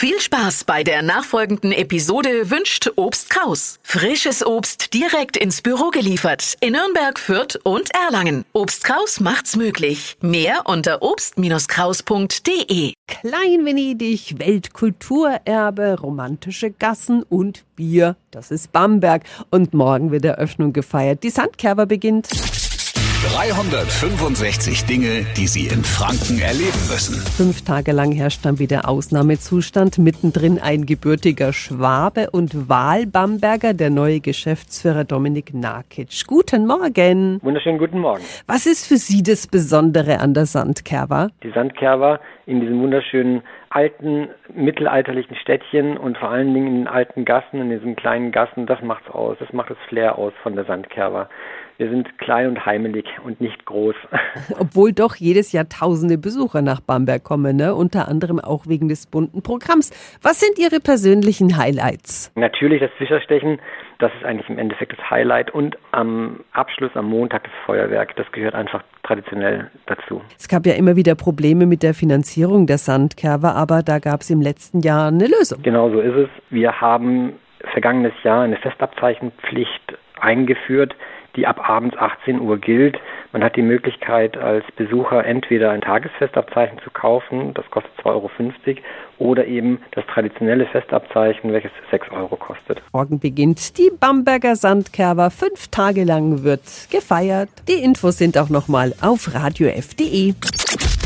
Viel Spaß bei der nachfolgenden Episode wünscht Obst Kraus. Frisches Obst direkt ins Büro geliefert in Nürnberg, Fürth und Erlangen. Obst Kraus macht's möglich. Mehr unter obst-kraus.de. Klein Venedig, Weltkulturerbe, romantische Gassen und Bier. Das ist Bamberg. Und morgen wird Eröffnung gefeiert. Die Sandkerber beginnt. 365 Dinge, die Sie in Franken erleben müssen. Fünf Tage lang herrscht dann wieder Ausnahmezustand. Mittendrin ein gebürtiger Schwabe und Wahlbamberger, der neue Geschäftsführer Dominik Nakic. Guten Morgen. Wunderschönen guten Morgen. Was ist für Sie das Besondere an der Sandkerber? Die Sandkerber in diesem wunderschönen alten mittelalterlichen Städtchen und vor allen Dingen in den alten Gassen, in diesen kleinen Gassen, das macht's aus. Das macht das Flair aus von der Sandkerber. Wir sind klein und heimelig und nicht groß. Obwohl doch jedes Jahr tausende Besucher nach Bamberg kommen, ne? unter anderem auch wegen des bunten Programms. Was sind Ihre persönlichen Highlights? Natürlich das Fischerstechen, das ist eigentlich im Endeffekt das Highlight und am Abschluss am Montag das Feuerwerk, das gehört einfach traditionell dazu. Es gab ja immer wieder Probleme mit der Finanzierung der Sandkerber, aber da gab es im letzten Jahr eine Lösung. Genau so ist es. Wir haben vergangenes Jahr eine Festabzeichenpflicht eingeführt die ab abends 18 Uhr gilt. Man hat die Möglichkeit, als Besucher entweder ein Tagesfestabzeichen zu kaufen, das kostet 2,50 Euro, oder eben das traditionelle Festabzeichen, welches 6 Euro kostet. Morgen beginnt die Bamberger Sandkerber. Fünf Tage lang wird gefeiert. Die Infos sind auch nochmal auf radiof.de.